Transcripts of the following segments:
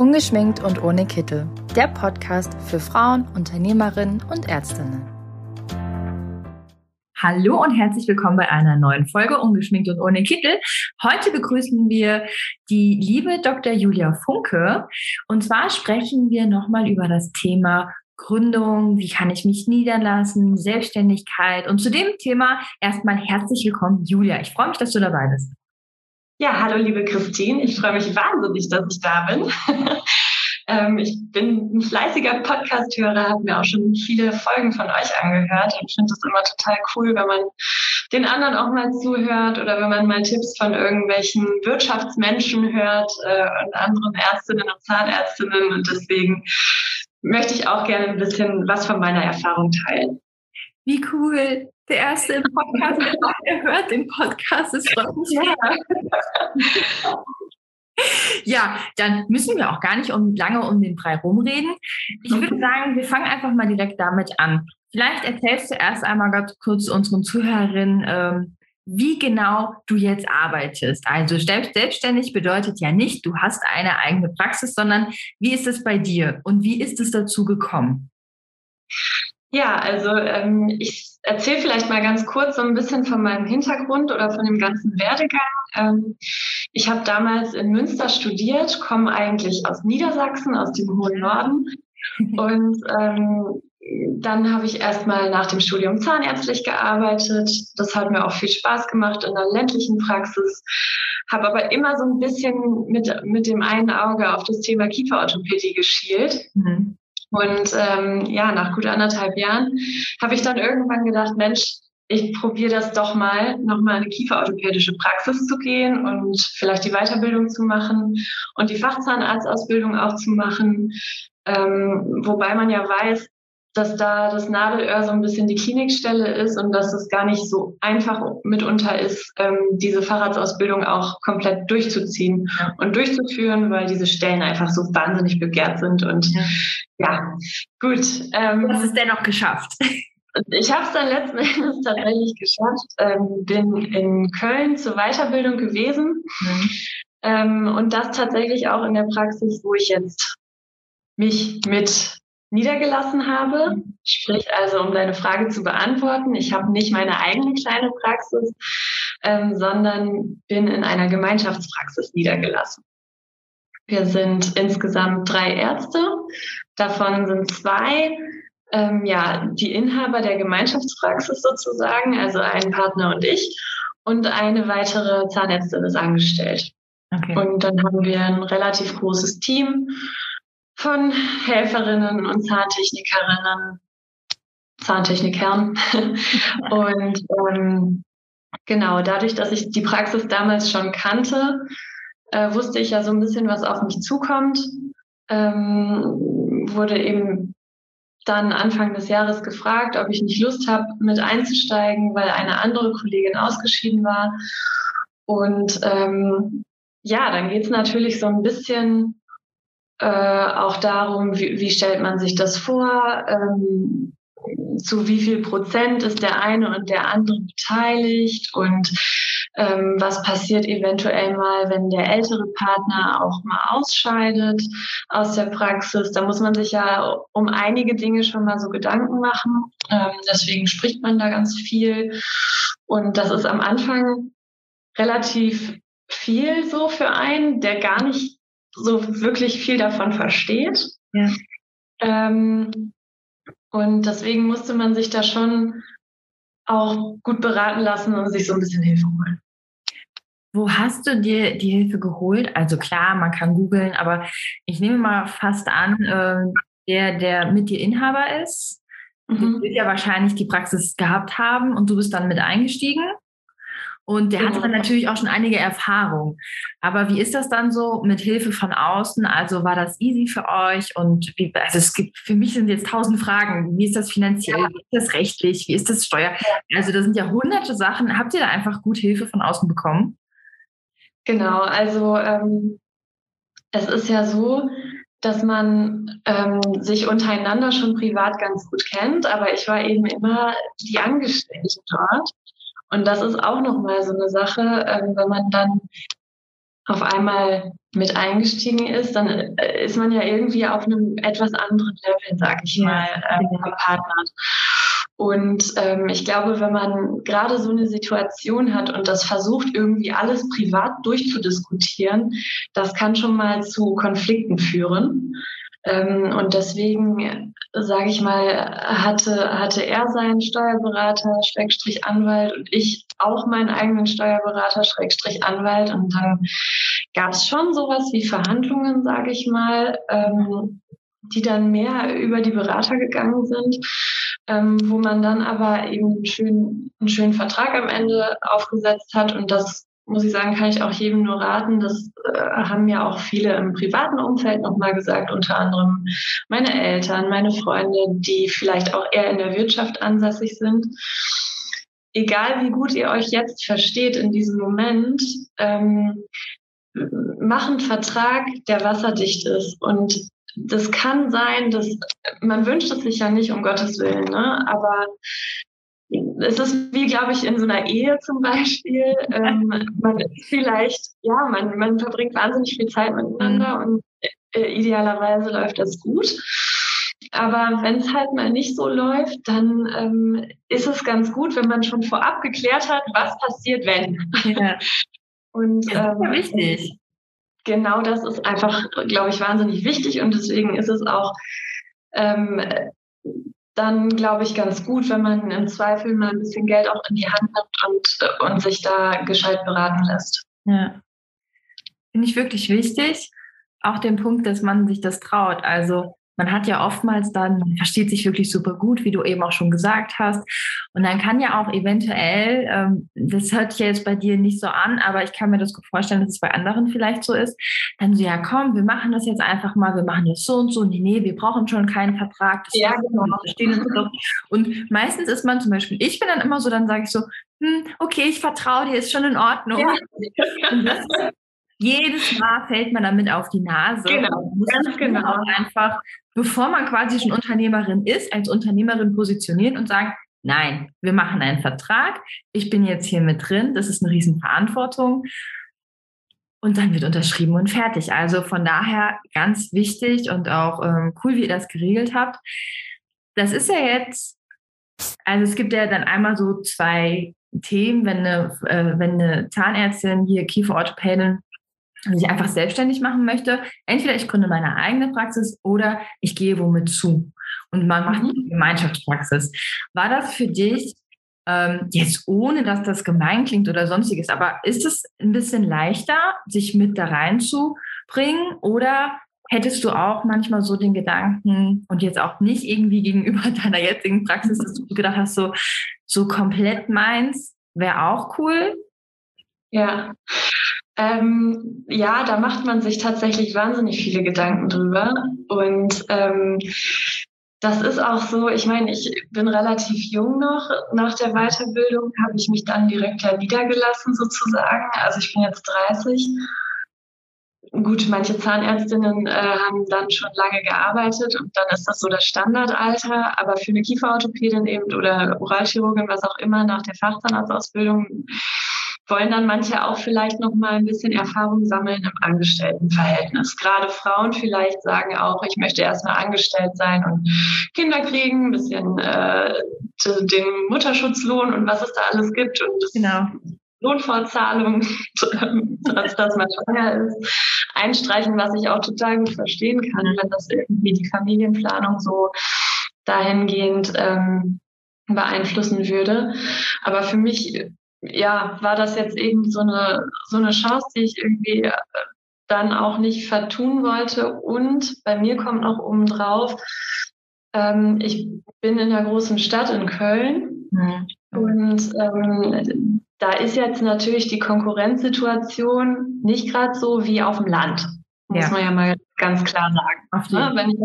Ungeschminkt und ohne Kittel. Der Podcast für Frauen, Unternehmerinnen und Ärztinnen. Hallo und herzlich willkommen bei einer neuen Folge Ungeschminkt und ohne Kittel. Heute begrüßen wir die liebe Dr. Julia Funke. Und zwar sprechen wir nochmal über das Thema Gründung, wie kann ich mich niederlassen, Selbstständigkeit. Und zu dem Thema erstmal herzlich willkommen, Julia. Ich freue mich, dass du dabei bist. Ja, hallo liebe Christine. Ich freue mich wahnsinnig, dass ich da bin. ähm, ich bin ein fleißiger Podcast-Hörer, habe mir auch schon viele Folgen von euch angehört und finde es immer total cool, wenn man den anderen auch mal zuhört oder wenn man mal Tipps von irgendwelchen Wirtschaftsmenschen hört äh, und anderen Ärztinnen und Zahnärztinnen. Und deswegen möchte ich auch gerne ein bisschen was von meiner Erfahrung teilen. Wie cool der erste im Podcast, der hört den Podcast. Das freut mich ja. Ja, dann müssen wir auch gar nicht um, lange um den Brei rumreden. Ich würde sagen, wir fangen einfach mal direkt damit an. Vielleicht erzählst du erst einmal ganz kurz unseren Zuhörerinnen, ähm, wie genau du jetzt arbeitest. Also selbstständig bedeutet ja nicht, du hast eine eigene Praxis, sondern wie ist es bei dir und wie ist es dazu gekommen? Ja, also ähm, ich erzähle vielleicht mal ganz kurz so ein bisschen von meinem Hintergrund oder von dem ganzen Werdegang. Ähm, ich habe damals in Münster studiert, komme eigentlich aus Niedersachsen, aus dem hohen Norden. Und ähm, dann habe ich erstmal nach dem Studium zahnärztlich gearbeitet. Das hat mir auch viel Spaß gemacht in der ländlichen Praxis. Habe aber immer so ein bisschen mit, mit dem einen Auge auf das Thema Kieferorthopädie geschielt. Mhm. Und ähm, ja, nach gut anderthalb Jahren habe ich dann irgendwann gedacht, Mensch, ich probiere das doch mal, nochmal in eine kieferorthopädische Praxis zu gehen und vielleicht die Weiterbildung zu machen und die Fachzahnarztausbildung auch zu machen. Ähm, wobei man ja weiß, dass da das Nadelöhr so ein bisschen die Klinikstelle ist und dass es gar nicht so einfach mitunter ist, ähm, diese Fahrradsausbildung auch komplett durchzuziehen ja. und durchzuführen, weil diese Stellen einfach so wahnsinnig begehrt sind. Und ja, ja gut. Ähm, du hast es dennoch geschafft. Ich habe es dann letzten Endes tatsächlich geschafft. Ähm, bin in Köln zur Weiterbildung gewesen mhm. ähm, und das tatsächlich auch in der Praxis, wo ich jetzt mich mit niedergelassen habe. Sprich also, um deine Frage zu beantworten, ich habe nicht meine eigene kleine Praxis, ähm, sondern bin in einer Gemeinschaftspraxis niedergelassen. Wir sind insgesamt drei Ärzte. Davon sind zwei ähm, ja, die Inhaber der Gemeinschaftspraxis sozusagen, also ein Partner und ich. Und eine weitere Zahnärztin ist angestellt. Okay. Und dann haben wir ein relativ großes Team von Helferinnen und Zahntechnikerinnen, Zahntechnikern. und ähm, genau, dadurch, dass ich die Praxis damals schon kannte, äh, wusste ich ja so ein bisschen, was auf mich zukommt. Ähm, wurde eben dann Anfang des Jahres gefragt, ob ich nicht Lust habe, mit einzusteigen, weil eine andere Kollegin ausgeschieden war. Und ähm, ja, dann geht es natürlich so ein bisschen äh, auch darum, wie, wie, stellt man sich das vor, ähm, zu wie viel Prozent ist der eine und der andere beteiligt und ähm, was passiert eventuell mal, wenn der ältere Partner auch mal ausscheidet aus der Praxis. Da muss man sich ja um einige Dinge schon mal so Gedanken machen. Ähm, deswegen spricht man da ganz viel. Und das ist am Anfang relativ viel so für einen, der gar nicht so wirklich viel davon versteht. Ja. Ähm, und deswegen musste man sich da schon auch gut beraten lassen und sich so ein bisschen Hilfe holen. Wo hast du dir die Hilfe geholt? Also klar, man kann googeln, aber ich nehme mal fast an, äh, der, der mit dir Inhaber ist, mhm. wird ja wahrscheinlich die Praxis gehabt haben und du bist dann mit eingestiegen. Und der genau. hatte dann natürlich auch schon einige Erfahrungen. Aber wie ist das dann so mit Hilfe von außen? Also war das easy für euch? Und wie, also es gibt, für mich sind jetzt tausend Fragen. Wie ist das finanziell? Ja. Wie ist das rechtlich? Wie ist das Steuer? Also das sind ja hunderte Sachen. Habt ihr da einfach gut Hilfe von außen bekommen? Genau, also ähm, es ist ja so, dass man ähm, sich untereinander schon privat ganz gut kennt, aber ich war eben immer die Angestellte dort. Und das ist auch nochmal so eine Sache, ähm, wenn man dann auf einmal mit eingestiegen ist, dann äh, ist man ja irgendwie auf einem etwas anderen Level, sag ich mal, ähm, verpartnert. Und ähm, ich glaube, wenn man gerade so eine Situation hat und das versucht, irgendwie alles privat durchzudiskutieren, das kann schon mal zu Konflikten führen. Ähm, und deswegen, sage ich mal, hatte, hatte er seinen Steuerberater, Schrägstrich Anwalt und ich auch meinen eigenen Steuerberater, Schrägstrich Anwalt. Und dann gab es schon sowas wie Verhandlungen, sage ich mal, ähm, die dann mehr über die Berater gegangen sind, ähm, wo man dann aber eben einen schönen, einen schönen Vertrag am Ende aufgesetzt hat und das muss ich sagen, kann ich auch jedem nur raten. Das äh, haben ja auch viele im privaten Umfeld nochmal gesagt, unter anderem meine Eltern, meine Freunde, die vielleicht auch eher in der Wirtschaft ansässig sind. Egal wie gut ihr euch jetzt versteht in diesem Moment, ähm, mach einen Vertrag, der wasserdicht ist. Und das kann sein, dass man wünscht es sich ja nicht, um Gottes Willen, ne? aber es ist wie, glaube ich, in so einer Ehe zum Beispiel. Ähm, man ist vielleicht, ja, man, man verbringt wahnsinnig viel Zeit miteinander mhm. und äh, idealerweise läuft das gut. Aber wenn es halt mal nicht so läuft, dann ähm, ist es ganz gut, wenn man schon vorab geklärt hat, was passiert, wenn. Ja. und ja, ähm, wichtig. Genau das ist einfach, glaube ich, wahnsinnig wichtig und deswegen ist es auch ähm, dann glaube ich ganz gut, wenn man im Zweifel mal ein bisschen Geld auch in die Hand nimmt und, und sich da gescheit beraten lässt. Ja. Finde ich wirklich wichtig. Auch den Punkt, dass man sich das traut. Also man hat ja oftmals dann, man versteht sich wirklich super gut, wie du eben auch schon gesagt hast. Und dann kann ja auch eventuell, ähm, das hört sich ja jetzt bei dir nicht so an, aber ich kann mir das gut vorstellen, dass es bei anderen vielleicht so ist, dann so, ja komm, wir machen das jetzt einfach mal, wir machen das so und so. Nee, nee, wir brauchen schon keinen Vertrag. Das ja, genau. Und meistens ist man zum Beispiel, ich bin dann immer so, dann sage ich so, hm, okay, ich vertraue dir, ist schon in Ordnung. Ja. Und das jedes Mal fällt man damit auf die Nase. Genau, ganz genau. Einfach, bevor man quasi schon Unternehmerin ist, als Unternehmerin positionieren und sagen, nein, wir machen einen Vertrag, ich bin jetzt hier mit drin, das ist eine Riesenverantwortung. Und dann wird unterschrieben und fertig. Also von daher ganz wichtig und auch ähm, cool, wie ihr das geregelt habt. Das ist ja jetzt, also es gibt ja dann einmal so zwei Themen, wenn eine, äh, wenn eine Zahnärztin hier Kieferorthopädin sich einfach selbstständig machen möchte, entweder ich gründe meine eigene Praxis oder ich gehe womit zu. Und man macht eine Gemeinschaftspraxis. War das für dich ähm, jetzt ohne, dass das gemein klingt oder sonstiges, aber ist es ein bisschen leichter, sich mit da reinzubringen? Oder hättest du auch manchmal so den Gedanken und jetzt auch nicht irgendwie gegenüber deiner jetzigen Praxis, dass du gedacht hast, so, so komplett meins wäre auch cool? Ja, ähm, ja, da macht man sich tatsächlich wahnsinnig viele Gedanken drüber. Und ähm, das ist auch so, ich meine, ich bin relativ jung noch. Nach der Weiterbildung habe ich mich dann direkt ja niedergelassen sozusagen. Also ich bin jetzt 30. Gut, manche Zahnärztinnen äh, haben dann schon lange gearbeitet und dann ist das so das Standardalter. Aber für eine Kieferorthopädin eben oder Oralchirurgin, was auch immer, nach der Fachzahnarztausbildung wollen dann manche auch vielleicht noch mal ein bisschen Erfahrung sammeln im Angestelltenverhältnis. Gerade Frauen vielleicht sagen auch, ich möchte erstmal angestellt sein und Kinder kriegen, ein bisschen äh, den Mutterschutzlohn und was es da alles gibt und genau. Lohnfortzahlung, dass das mal schwanger ist, einstreichen, was ich auch total gut verstehen kann, wenn das irgendwie die Familienplanung so dahingehend ähm, beeinflussen würde. Aber für mich ja, war das jetzt eben so eine, so eine Chance, die ich irgendwie äh, dann auch nicht vertun wollte. Und bei mir kommt noch oben drauf, ähm, ich bin in der großen Stadt in Köln mhm. und ähm, da ist jetzt natürlich die Konkurrenzsituation nicht gerade so wie auf dem Land. Muss ja. man ja mal ganz klar sagen. Ne? Wenn ich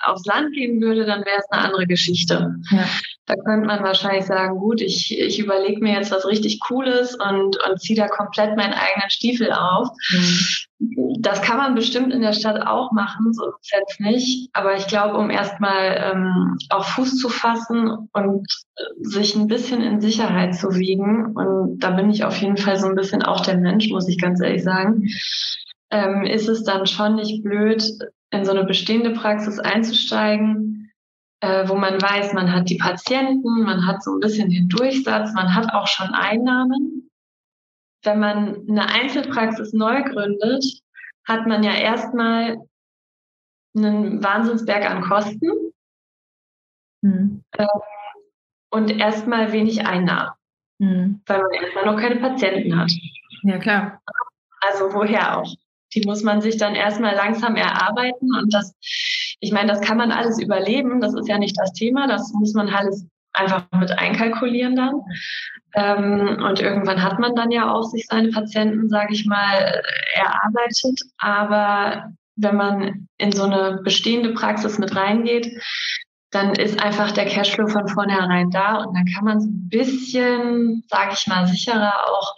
aufs Land gehen würde, dann wäre es eine andere Geschichte. Ja. Da könnte man wahrscheinlich sagen, gut, ich, ich überlege mir jetzt was richtig Cooles und, und ziehe da komplett meinen eigenen Stiefel auf. Mhm. Das kann man bestimmt in der Stadt auch machen, so ist jetzt nicht. Aber ich glaube, um erstmal ähm, auf Fuß zu fassen und sich ein bisschen in Sicherheit zu wiegen, und da bin ich auf jeden Fall so ein bisschen auch der Mensch, muss ich ganz ehrlich sagen, ähm, ist es dann schon nicht blöd, in so eine bestehende Praxis einzusteigen, äh, wo man weiß, man hat die Patienten, man hat so ein bisschen den Durchsatz, man hat auch schon Einnahmen. Wenn man eine Einzelpraxis neu gründet, hat man ja erstmal einen Wahnsinnsberg an Kosten hm. äh, und erstmal wenig Einnahmen, hm. weil man erstmal noch keine Patienten hat. Ja, klar. Also woher auch? Die muss man sich dann erstmal langsam erarbeiten. Und das, ich meine, das kann man alles überleben. Das ist ja nicht das Thema. Das muss man alles einfach mit einkalkulieren dann. Ähm, und irgendwann hat man dann ja auch sich seine Patienten, sage ich mal, erarbeitet. Aber wenn man in so eine bestehende Praxis mit reingeht, dann ist einfach der Cashflow von vornherein da und dann kann man so ein bisschen, sage ich mal, sicherer auch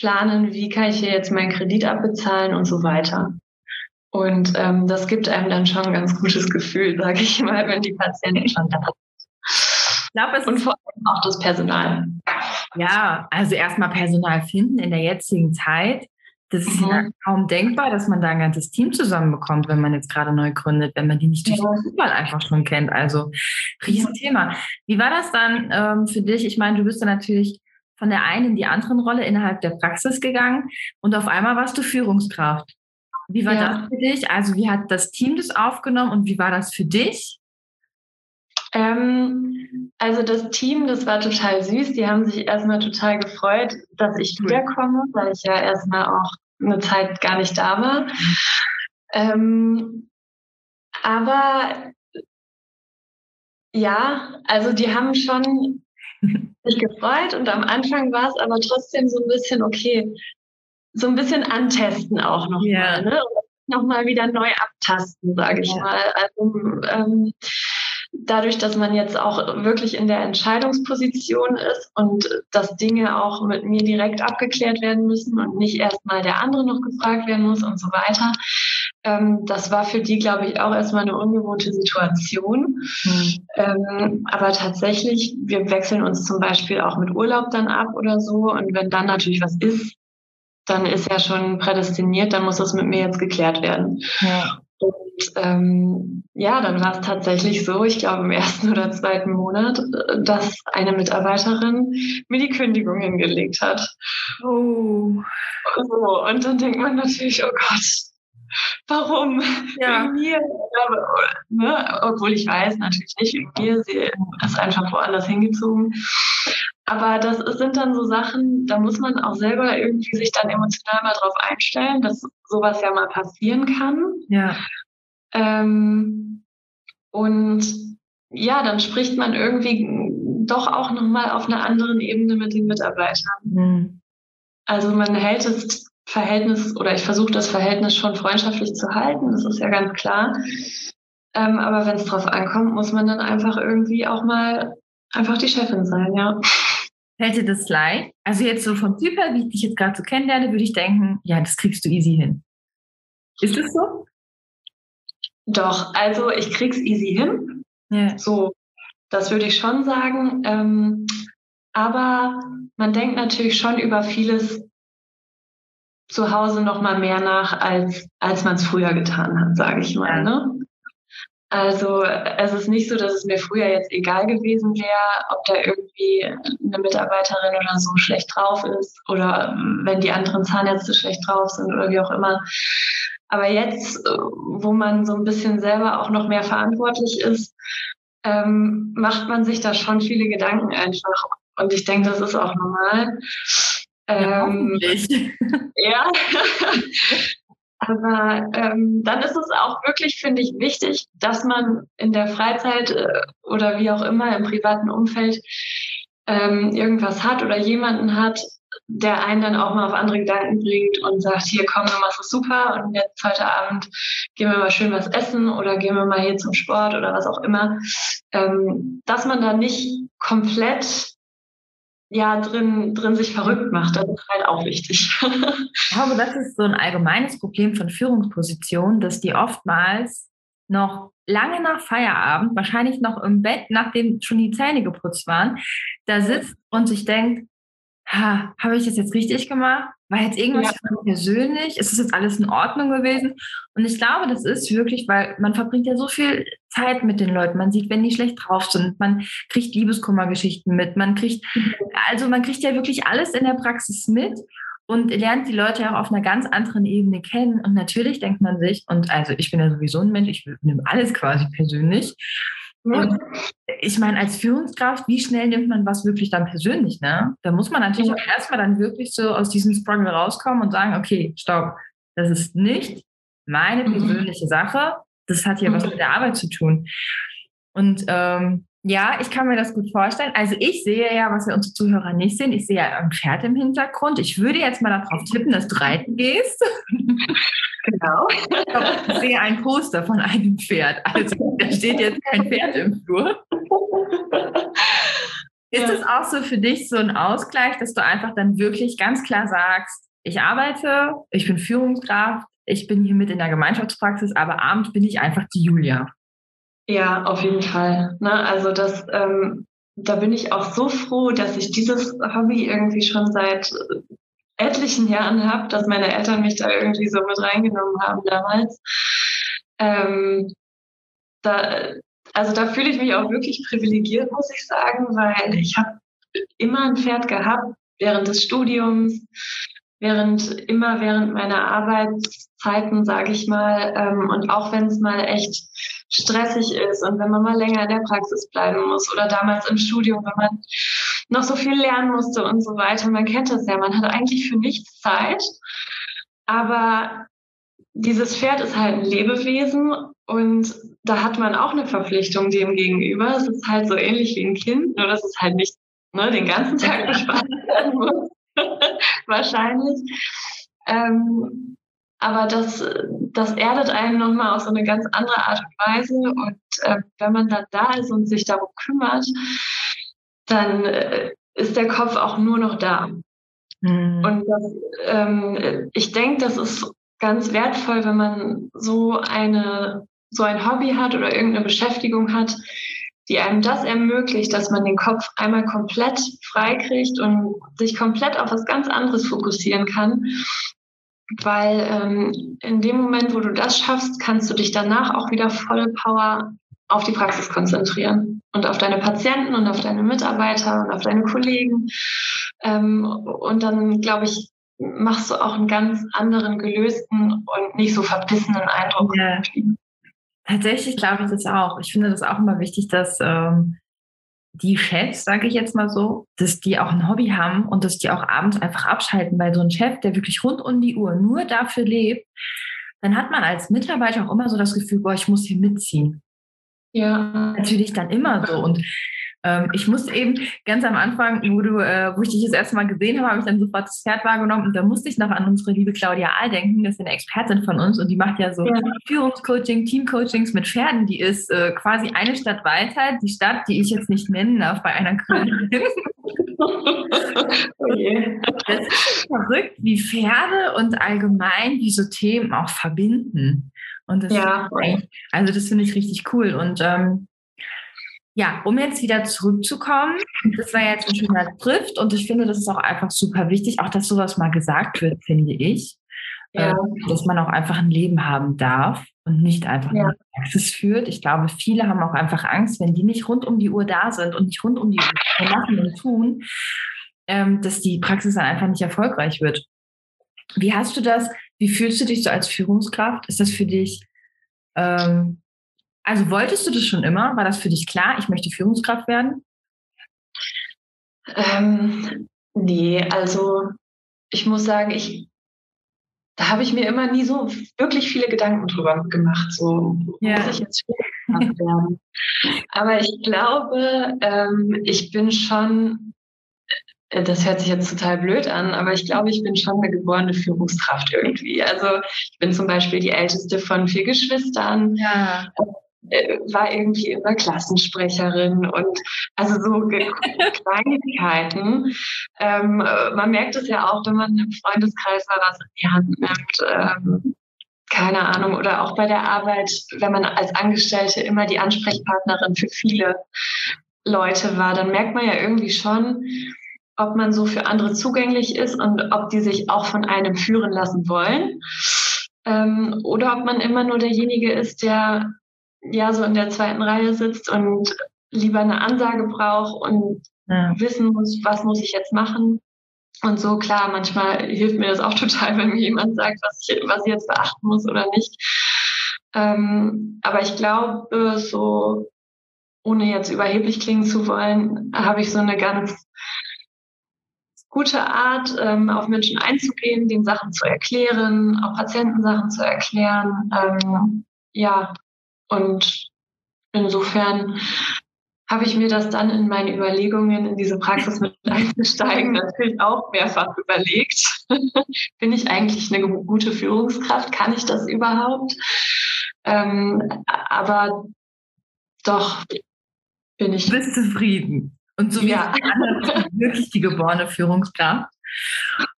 planen, wie kann ich hier jetzt meinen Kredit abbezahlen und so weiter. Und ähm, das gibt einem dann schon ein ganz gutes Gefühl, sage ich mal, wenn die Patienten schon da sind. Ich glaube, es und vor allem auch das Personal. Ja, also erstmal Personal finden in der jetzigen Zeit. Das ist mhm. ja kaum denkbar, dass man da ein ganzes Team zusammenbekommt, wenn man jetzt gerade neu gründet, wenn man die nicht durch ja. Zufall einfach schon kennt. Also Riesenthema. Wie war das dann ähm, für dich? Ich meine, du bist ja natürlich von der einen in die anderen Rolle innerhalb der Praxis gegangen und auf einmal warst du Führungskraft. Wie war ja. das für dich? Also wie hat das Team das aufgenommen und wie war das für dich? Ähm, also das Team, das war total süß. Die haben sich erstmal total gefreut, dass ich wiederkomme, weil ich ja erstmal auch eine Zeit gar nicht da war. Ähm, aber ja, also die haben schon mich gefreut und am Anfang war es aber trotzdem so ein bisschen okay, so ein bisschen antesten auch nochmal, yeah. ne? nochmal wieder neu abtasten, sage ich ja. mal. Also ähm, dadurch, dass man jetzt auch wirklich in der Entscheidungsposition ist und dass Dinge auch mit mir direkt abgeklärt werden müssen und nicht erstmal der andere noch gefragt werden muss und so weiter. Ähm, das war für die, glaube ich, auch erstmal eine ungewohnte Situation. Mhm. Ähm, aber tatsächlich, wir wechseln uns zum Beispiel auch mit Urlaub dann ab oder so. Und wenn dann natürlich was ist, dann ist ja schon prädestiniert, dann muss das mit mir jetzt geklärt werden. Ja. Und ähm, ja, dann war es tatsächlich so, ich glaube im ersten oder zweiten Monat, äh, dass eine Mitarbeiterin mir die Kündigung hingelegt hat. Oh. So, und dann denkt man natürlich, oh Gott, warum? Ja. Wegen mir. Ne? Obwohl ich weiß, natürlich nicht wegen mir, sie ist einfach woanders hingezogen. Aber das sind dann so Sachen, da muss man auch selber irgendwie sich dann emotional mal drauf einstellen, dass sowas ja mal passieren kann. Ja. Ähm, und ja, dann spricht man irgendwie doch auch nochmal auf einer anderen Ebene mit den Mitarbeitern. Mhm. Also man hält das Verhältnis oder ich versuche das Verhältnis schon freundschaftlich zu halten, das ist ja ganz klar. Ähm, aber wenn es drauf ankommt, muss man dann einfach irgendwie auch mal einfach die Chefin sein, ja. Fällt dir das leicht? Also jetzt so vom Typ her, wie ich dich jetzt gerade so kennenlerne, würde ich denken, ja, das kriegst du easy hin. Ist das so? Doch, also ich krieg's easy hin. Ja. So, das würde ich schon sagen. Ähm, aber man denkt natürlich schon über vieles zu Hause noch mal mehr nach, als, als man es früher getan hat, sage ich mal. Ne? Also es ist nicht so, dass es mir früher jetzt egal gewesen wäre, ob da irgendwie eine Mitarbeiterin oder so schlecht drauf ist oder wenn die anderen Zahnärzte schlecht drauf sind oder wie auch immer. Aber jetzt, wo man so ein bisschen selber auch noch mehr verantwortlich ist, ähm, macht man sich da schon viele Gedanken einfach. Und ich denke, das ist auch normal. Ähm, ja. Aber ähm, dann ist es auch wirklich, finde ich, wichtig, dass man in der Freizeit äh, oder wie auch immer im privaten Umfeld ähm, irgendwas hat oder jemanden hat, der einen dann auch mal auf andere Gedanken bringt und sagt, hier komm, du machst es super und jetzt heute Abend gehen wir mal schön was essen oder gehen wir mal hier zum Sport oder was auch immer, ähm, dass man da nicht komplett ja drin, drin sich verrückt macht. Das ist halt auch wichtig. ich glaube, das ist so ein allgemeines Problem von Führungspositionen, dass die oftmals noch lange nach Feierabend, wahrscheinlich noch im Bett, nachdem schon die Zähne geputzt waren, da sitzt und sich denkt, ha, habe ich das jetzt richtig gemacht? War jetzt irgendwas ja. persönlich? Ist das jetzt alles in Ordnung gewesen? Und ich glaube, das ist wirklich, weil man verbringt ja so viel Zeit mit den Leuten. Man sieht, wenn die schlecht drauf sind. Man kriegt Liebeskummergeschichten mit. Man kriegt, also man kriegt ja wirklich alles in der Praxis mit und lernt die Leute auch auf einer ganz anderen Ebene kennen. Und natürlich denkt man sich, und also ich bin ja sowieso ein Mensch, ich nehme alles quasi persönlich. Und ich meine, als Führungskraft, wie schnell nimmt man was wirklich dann persönlich? Ne? Da muss man natürlich auch erstmal dann wirklich so aus diesem Struggle rauskommen und sagen, okay, stopp, das ist nicht meine mhm. persönliche Sache, das hat hier was mhm. mit der Arbeit zu tun. Und ähm, ja, ich kann mir das gut vorstellen. Also ich sehe ja, was wir unsere Zuhörer nicht sehen. Ich sehe ja ein Pferd im Hintergrund. Ich würde jetzt mal darauf tippen, dass du reiten gehst. Genau. Ich sehe ein Poster von einem Pferd. Also da steht jetzt kein Pferd im Flur. Ist es auch so für dich so ein Ausgleich, dass du einfach dann wirklich ganz klar sagst, ich arbeite, ich bin Führungskraft, ich bin hier mit in der Gemeinschaftspraxis, aber abends bin ich einfach die Julia. Ja, auf jeden Fall. Ne? Also das, ähm, da bin ich auch so froh, dass ich dieses Hobby irgendwie schon seit etlichen Jahren habe, dass meine Eltern mich da irgendwie so mit reingenommen haben damals. Ähm, da, also da fühle ich mich auch wirklich privilegiert, muss ich sagen, weil ich habe immer ein Pferd gehabt während des Studiums, während immer während meiner Arbeitszeiten, sage ich mal, ähm, und auch wenn es mal echt stressig ist und wenn man mal länger in der Praxis bleiben muss oder damals im Studium, wenn man noch so viel lernen musste und so weiter. Man kennt das ja, man hat eigentlich für nichts Zeit, aber dieses Pferd ist halt ein Lebewesen und da hat man auch eine Verpflichtung dem gegenüber. Es ist halt so ähnlich wie ein Kind, nur dass es halt nicht ne, den ganzen Tag bespaßt werden muss. Wahrscheinlich. Ähm, aber das, das erdet einen nochmal auf so eine ganz andere Art und Weise. Und äh, wenn man dann da ist und sich darum kümmert, dann äh, ist der Kopf auch nur noch da. Mhm. Und das, ähm, ich denke, das ist ganz wertvoll, wenn man so eine so ein Hobby hat oder irgendeine Beschäftigung hat, die einem das ermöglicht, dass man den Kopf einmal komplett freikriegt und sich komplett auf was ganz anderes fokussieren kann weil ähm, in dem Moment, wo du das schaffst, kannst du dich danach auch wieder volle Power auf die Praxis konzentrieren und auf deine Patienten und auf deine Mitarbeiter und auf deine Kollegen. Ähm, und dann, glaube ich, machst du auch einen ganz anderen gelösten und nicht so verbissenen Eindruck. Ja. Tatsächlich glaube ich das auch. Ich finde das auch immer wichtig, dass ähm, die Chefs, sage ich jetzt mal so, dass die auch ein Hobby haben und dass die auch abends einfach abschalten, weil so ein Chef, der wirklich rund um die Uhr nur dafür lebt, dann hat man als Mitarbeiter auch immer so das Gefühl, boah, ich muss hier mitziehen. Ja. Natürlich dann immer so. Und ähm, ich musste eben ganz am Anfang, wo, du, äh, wo ich dich das erste Mal gesehen habe, habe ich dann sofort das Pferd wahrgenommen und da musste ich noch an unsere liebe Claudia Ahl denken, das ist eine Expertin von uns und die macht ja so ja. Führungscoaching, Teamcoachings mit Pferden. Die ist äh, quasi eine Stadt weiter, die Stadt, die ich jetzt nicht nennen darf bei einer Kölnerin. okay. Das ist verrückt, wie Pferde und allgemein diese Themen auch verbinden. Und das ja. also das finde ich richtig cool. Und ähm, ja, um jetzt wieder zurückzukommen, das war jetzt ein schöner Trift und ich finde, das ist auch einfach super wichtig, auch dass sowas mal gesagt wird, finde ich. Ja. Äh, dass man auch einfach ein Leben haben darf und nicht einfach ja. eine Praxis führt. Ich glaube, viele haben auch einfach Angst, wenn die nicht rund um die Uhr da sind und nicht rund um die Uhr machen und tun, ähm, dass die Praxis dann einfach nicht erfolgreich wird. Wie hast du das? Wie fühlst du dich so als Führungskraft? Ist das für dich ähm, also wolltest du das schon immer? War das für dich klar, ich möchte Führungskraft werden? Ähm, nee, also ich muss sagen, ich, da habe ich mir immer nie so wirklich viele Gedanken drüber gemacht, so ja. muss ich jetzt Führungskraft werden. Aber ich glaube, ähm, ich bin schon das hört sich jetzt total blöd an, aber ich glaube, ich bin schon eine geborene Führungskraft irgendwie. Also ich bin zum Beispiel die älteste von vier Geschwistern. Ja. Äh, war irgendwie immer Klassensprecherin und also so Kleinigkeiten. ähm, man merkt es ja auch, wenn man im Freundeskreis mal was in die Hand nimmt. Ähm, keine Ahnung, oder auch bei der Arbeit, wenn man als Angestellte immer die Ansprechpartnerin für viele Leute war, dann merkt man ja irgendwie schon, ob man so für andere zugänglich ist und ob die sich auch von einem führen lassen wollen. Ähm, oder ob man immer nur derjenige ist, der ja so in der zweiten Reihe sitzt und lieber eine Ansage braucht und ja. wissen muss, was muss ich jetzt machen. Und so, klar, manchmal hilft mir das auch total, wenn mir jemand sagt, was ich, was ich jetzt beachten muss oder nicht. Ähm, aber ich glaube, so, ohne jetzt überheblich klingen zu wollen, habe ich so eine ganz gute Art, ähm, auf Menschen einzugehen, den Sachen zu erklären, auch Patienten Sachen zu erklären. Ähm, ja, und insofern habe ich mir das dann in meinen Überlegungen in diese Praxis mit einzusteigen natürlich auch mehrfach überlegt. Bin ich eigentlich eine gute Führungskraft? Kann ich das überhaupt? Ähm, aber doch bin ich. Du bist zufrieden. Und so wie ja. wirklich die geborene Führungskraft.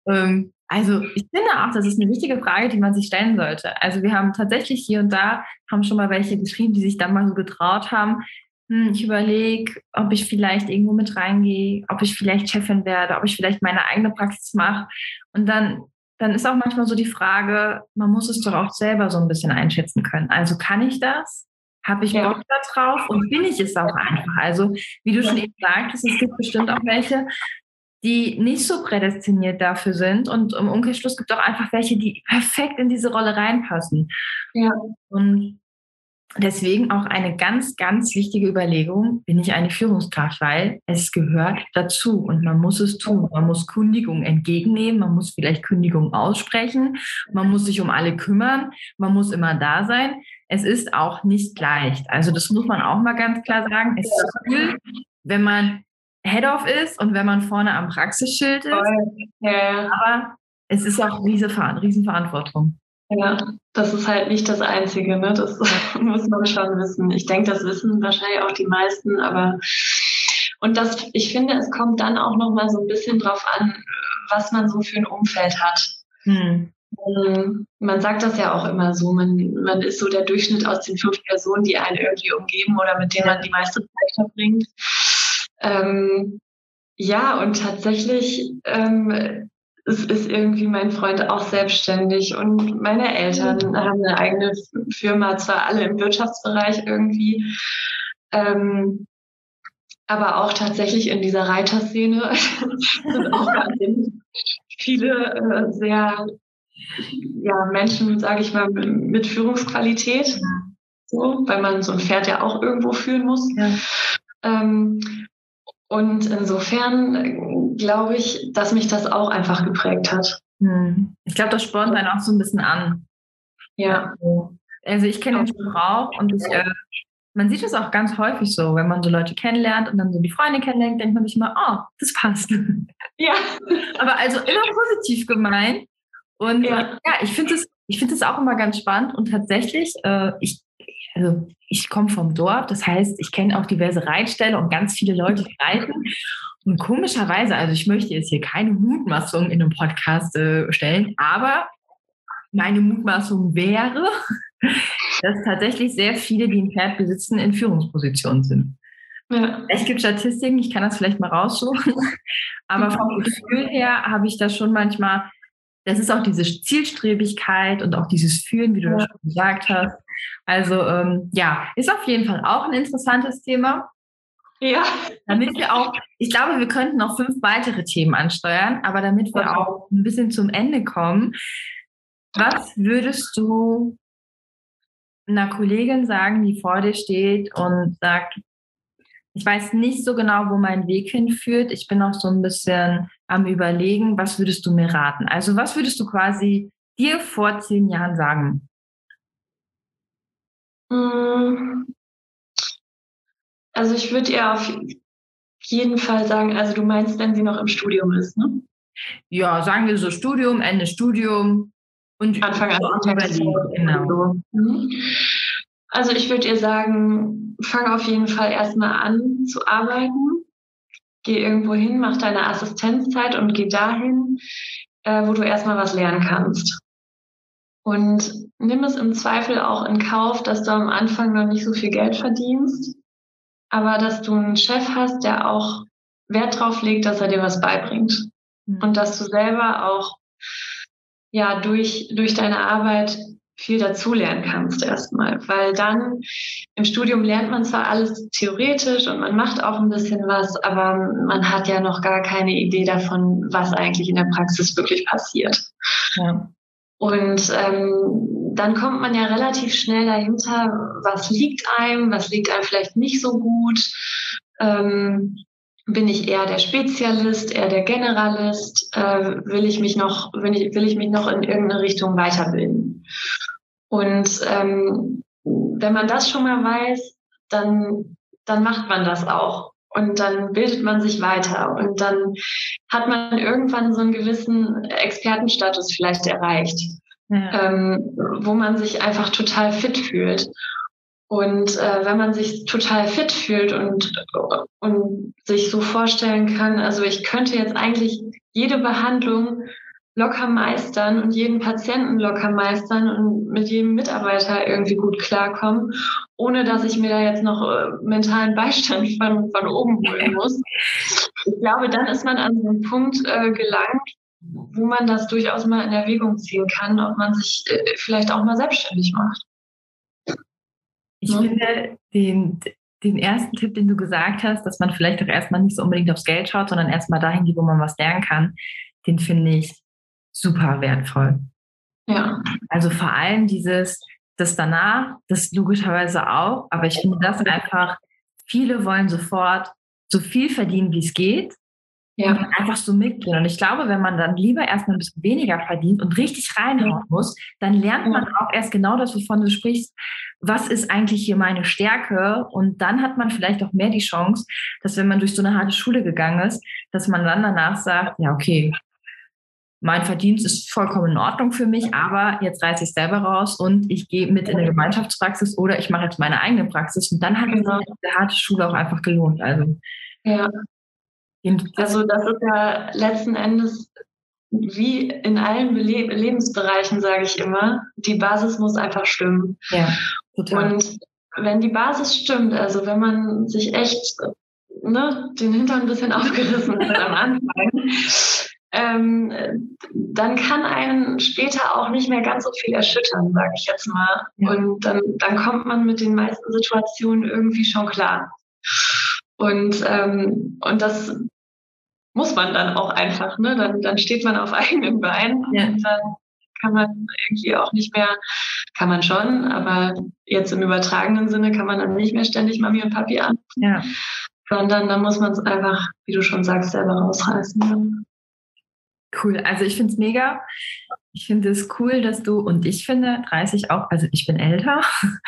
Ähm, also ich finde auch, das ist eine wichtige Frage, die man sich stellen sollte. Also wir haben tatsächlich hier und da, haben schon mal welche geschrieben, die sich dann mal so getraut haben, hm, ich überlege, ob ich vielleicht irgendwo mit reingehe, ob ich vielleicht Chefin werde, ob ich vielleicht meine eigene Praxis mache. Und dann, dann ist auch manchmal so die Frage, man muss es doch auch selber so ein bisschen einschätzen können. Also kann ich das? Habe ich Bock da drauf und bin ich es auch einfach? Also, wie du schon eben sagtest, es gibt bestimmt auch welche, die nicht so prädestiniert dafür sind. Und im Umkehrschluss gibt es auch einfach welche, die perfekt in diese Rolle reinpassen. Ja. Und deswegen auch eine ganz, ganz wichtige Überlegung, bin ich eine Führungskraft, weil es gehört dazu und man muss es tun. Man muss Kündigungen entgegennehmen, man muss vielleicht Kündigungen aussprechen, man muss sich um alle kümmern, man muss immer da sein. Es ist auch nicht leicht. Also das muss man auch mal ganz klar sagen. Es ist cool, wenn man Head-Off ist und wenn man vorne am Praxisschild ist. Ja. Aber es ist auch riese Riesenverantwortung. Ja, das ist halt nicht das Einzige, ne? Das muss man schon wissen. Ich denke, das wissen wahrscheinlich auch die meisten, aber und das, ich finde, es kommt dann auch noch mal so ein bisschen drauf an, was man so für ein Umfeld hat. Hm. Ähm, man sagt das ja auch immer so, man, man ist so der Durchschnitt aus den fünf Personen, die einen irgendwie umgeben oder mit denen man die meiste Zeit verbringt. Ähm, ja, und tatsächlich ähm, es ist irgendwie mein Freund auch selbstständig und meine Eltern mhm. haben eine eigene Firma, zwar alle im Wirtschaftsbereich irgendwie, ähm, aber auch tatsächlich in dieser Reiterszene sind auch viele äh, sehr ja, Menschen, sage ich mal, mit Führungsqualität, so, weil man so ein Pferd ja auch irgendwo führen muss. Ja. Ähm, und insofern glaube ich, dass mich das auch einfach geprägt hat. Hm. Ich glaube, das spornt einen auch so ein bisschen an. Ja. Also ich kenne den auch und ich, äh, man sieht es auch ganz häufig so, wenn man so Leute kennenlernt und dann so die Freunde kennenlernt, denkt man sich immer, oh, das passt. Ja. Aber also immer positiv gemeint. Und ja, ja ich finde es ich finde es auch immer ganz spannend und tatsächlich, äh, ich also ich komme vom Dorf, das heißt, ich kenne auch diverse Reitställe und ganz viele Leute, die reiten. Und komischerweise, also ich möchte jetzt hier keine Mutmaßung in einem Podcast äh, stellen, aber meine Mutmaßung wäre, dass tatsächlich sehr viele, die ein Pferd besitzen, in Führungspositionen sind. Ja. Es gibt Statistiken, ich kann das vielleicht mal raussuchen, aber vom Gefühl her habe ich das schon manchmal, das ist auch diese Zielstrebigkeit und auch dieses Fühlen, wie du ja. das schon gesagt hast. Also ähm, ja, ist auf jeden Fall auch ein interessantes Thema. Ja. Damit wir auch, ich glaube, wir könnten noch fünf weitere Themen ansteuern, aber damit wir auch ein bisschen zum Ende kommen, was würdest du einer Kollegin sagen, die vor dir steht und sagt, ich weiß nicht so genau, wo mein Weg hinführt. Ich bin auch so ein bisschen am Überlegen, was würdest du mir raten? Also was würdest du quasi dir vor zehn Jahren sagen? Hm. Also ich würde ihr auf jeden Fall sagen, also du meinst, wenn sie noch im Studium ist, ne? Ja, sagen wir so Studium, Ende Studium und Anfang an Berlin. Genau. Mhm. Also ich würde ihr sagen, fang auf jeden Fall erstmal an zu arbeiten. Geh irgendwo hin, mach deine Assistenzzeit und geh dahin, äh, wo du erstmal was lernen kannst. Und nimm es im Zweifel auch in Kauf, dass du am Anfang noch nicht so viel Geld verdienst, aber dass du einen Chef hast, der auch Wert drauf legt, dass er dir was beibringt. Mhm. Und dass du selber auch ja durch, durch deine Arbeit viel dazulernen kannst erstmal, weil dann im Studium lernt man zwar alles theoretisch und man macht auch ein bisschen was, aber man hat ja noch gar keine Idee davon, was eigentlich in der Praxis wirklich passiert. Ja. Und ähm, dann kommt man ja relativ schnell dahinter, was liegt einem, was liegt einem vielleicht nicht so gut. Ähm, bin ich eher der Spezialist, eher der Generalist? Äh, will ich mich noch, will ich, will ich mich noch in irgendeine Richtung weiterbilden? Und ähm, wenn man das schon mal weiß, dann, dann macht man das auch. Und dann bildet man sich weiter und dann hat man irgendwann so einen gewissen Expertenstatus vielleicht erreicht, ja. ähm, wo man sich einfach total fit fühlt. Und äh, wenn man sich total fit fühlt und, und sich so vorstellen kann, also ich könnte jetzt eigentlich jede Behandlung locker meistern und jeden Patienten locker meistern und mit jedem Mitarbeiter irgendwie gut klarkommen, ohne dass ich mir da jetzt noch äh, mentalen Beistand von, von oben holen muss. Ich glaube, dann ist man an so einen Punkt äh, gelangt, wo man das durchaus mal in Erwägung ziehen kann, ob man sich äh, vielleicht auch mal selbstständig macht. Ich ja. finde den, den ersten Tipp, den du gesagt hast, dass man vielleicht auch erstmal nicht so unbedingt aufs Geld schaut, sondern erstmal dahin geht, wo man was lernen kann, den finde ich super wertvoll. Ja. Also vor allem dieses, das danach, das logischerweise auch, aber ich finde das einfach, viele wollen sofort so viel verdienen, wie es geht ja. einfach so mitgehen. Und ich glaube, wenn man dann lieber erstmal ein bisschen weniger verdient und richtig reinhauen muss, dann lernt man auch erst genau das, wovon du sprichst. Was ist eigentlich hier meine Stärke? Und dann hat man vielleicht auch mehr die Chance, dass wenn man durch so eine harte Schule gegangen ist, dass man dann danach sagt, ja, okay, mein Verdienst ist vollkommen in Ordnung für mich, aber jetzt reiße ich selber raus und ich gehe mit in eine Gemeinschaftspraxis oder ich mache jetzt meine eigene Praxis. Und dann hat genau. sich die harte Schule auch einfach gelohnt. Also ja. Also das ist ja letzten Endes wie in allen Le Lebensbereichen, sage ich immer, die Basis muss einfach stimmen. Ja, total. Und wenn die Basis stimmt, also wenn man sich echt ne, den Hintern ein bisschen aufgerissen hat am Anfang, ähm, dann kann einen später auch nicht mehr ganz so viel erschüttern, sage ich jetzt mal. Ja. Und dann, dann kommt man mit den meisten Situationen irgendwie schon klar. Und, ähm, und das muss man dann auch einfach, ne? Dann, dann steht man auf eigenen Beinen ja. und dann kann man irgendwie auch nicht mehr, kann man schon, aber jetzt im übertragenen Sinne kann man dann nicht mehr ständig Mami und Papi an. Ja. Sondern dann muss man es einfach, wie du schon sagst, selber rausreißen. Cool, also ich finde es mega. Ich finde es cool, dass du, und ich finde 30 auch, also ich bin älter.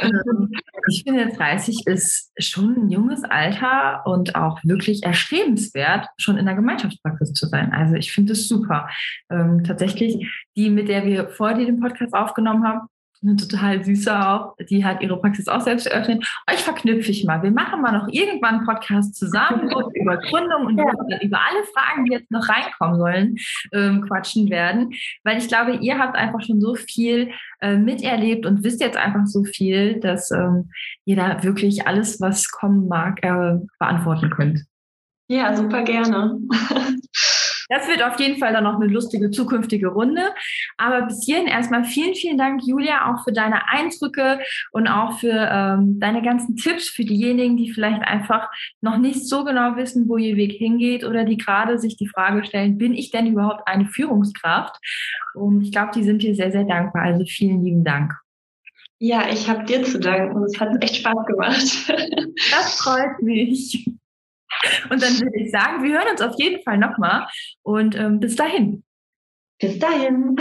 Ähm, ich finde 30 ist schon ein junges Alter und auch wirklich erstrebenswert, schon in der Gemeinschaftspraxis zu sein. Also ich finde es super. Ähm, tatsächlich, die, mit der wir vor dir den Podcast aufgenommen haben, eine total süße auch, die hat ihre Praxis auch selbst eröffnet. Euch verknüpfe ich mal. Wir machen mal noch irgendwann einen Podcast zusammen über Gründung und ja. über alle Fragen, die jetzt noch reinkommen sollen, ähm, quatschen werden. Weil ich glaube, ihr habt einfach schon so viel äh, miterlebt und wisst jetzt einfach so viel, dass ähm, ihr da wirklich alles, was kommen mag, äh, beantworten könnt. Ja, super gerne. Das wird auf jeden Fall dann noch eine lustige zukünftige Runde. Aber bis hierhin erstmal vielen, vielen Dank, Julia, auch für deine Eindrücke und auch für ähm, deine ganzen Tipps für diejenigen, die vielleicht einfach noch nicht so genau wissen, wo ihr Weg hingeht oder die gerade sich die Frage stellen, bin ich denn überhaupt eine Führungskraft? Und ich glaube, die sind dir sehr, sehr dankbar. Also vielen lieben Dank. Ja, ich habe dir zu danken. Es hat echt Spaß gemacht. Das freut mich. Und dann würde ich sagen, wir hören uns auf jeden Fall nochmal und ähm, bis dahin. Bis dahin.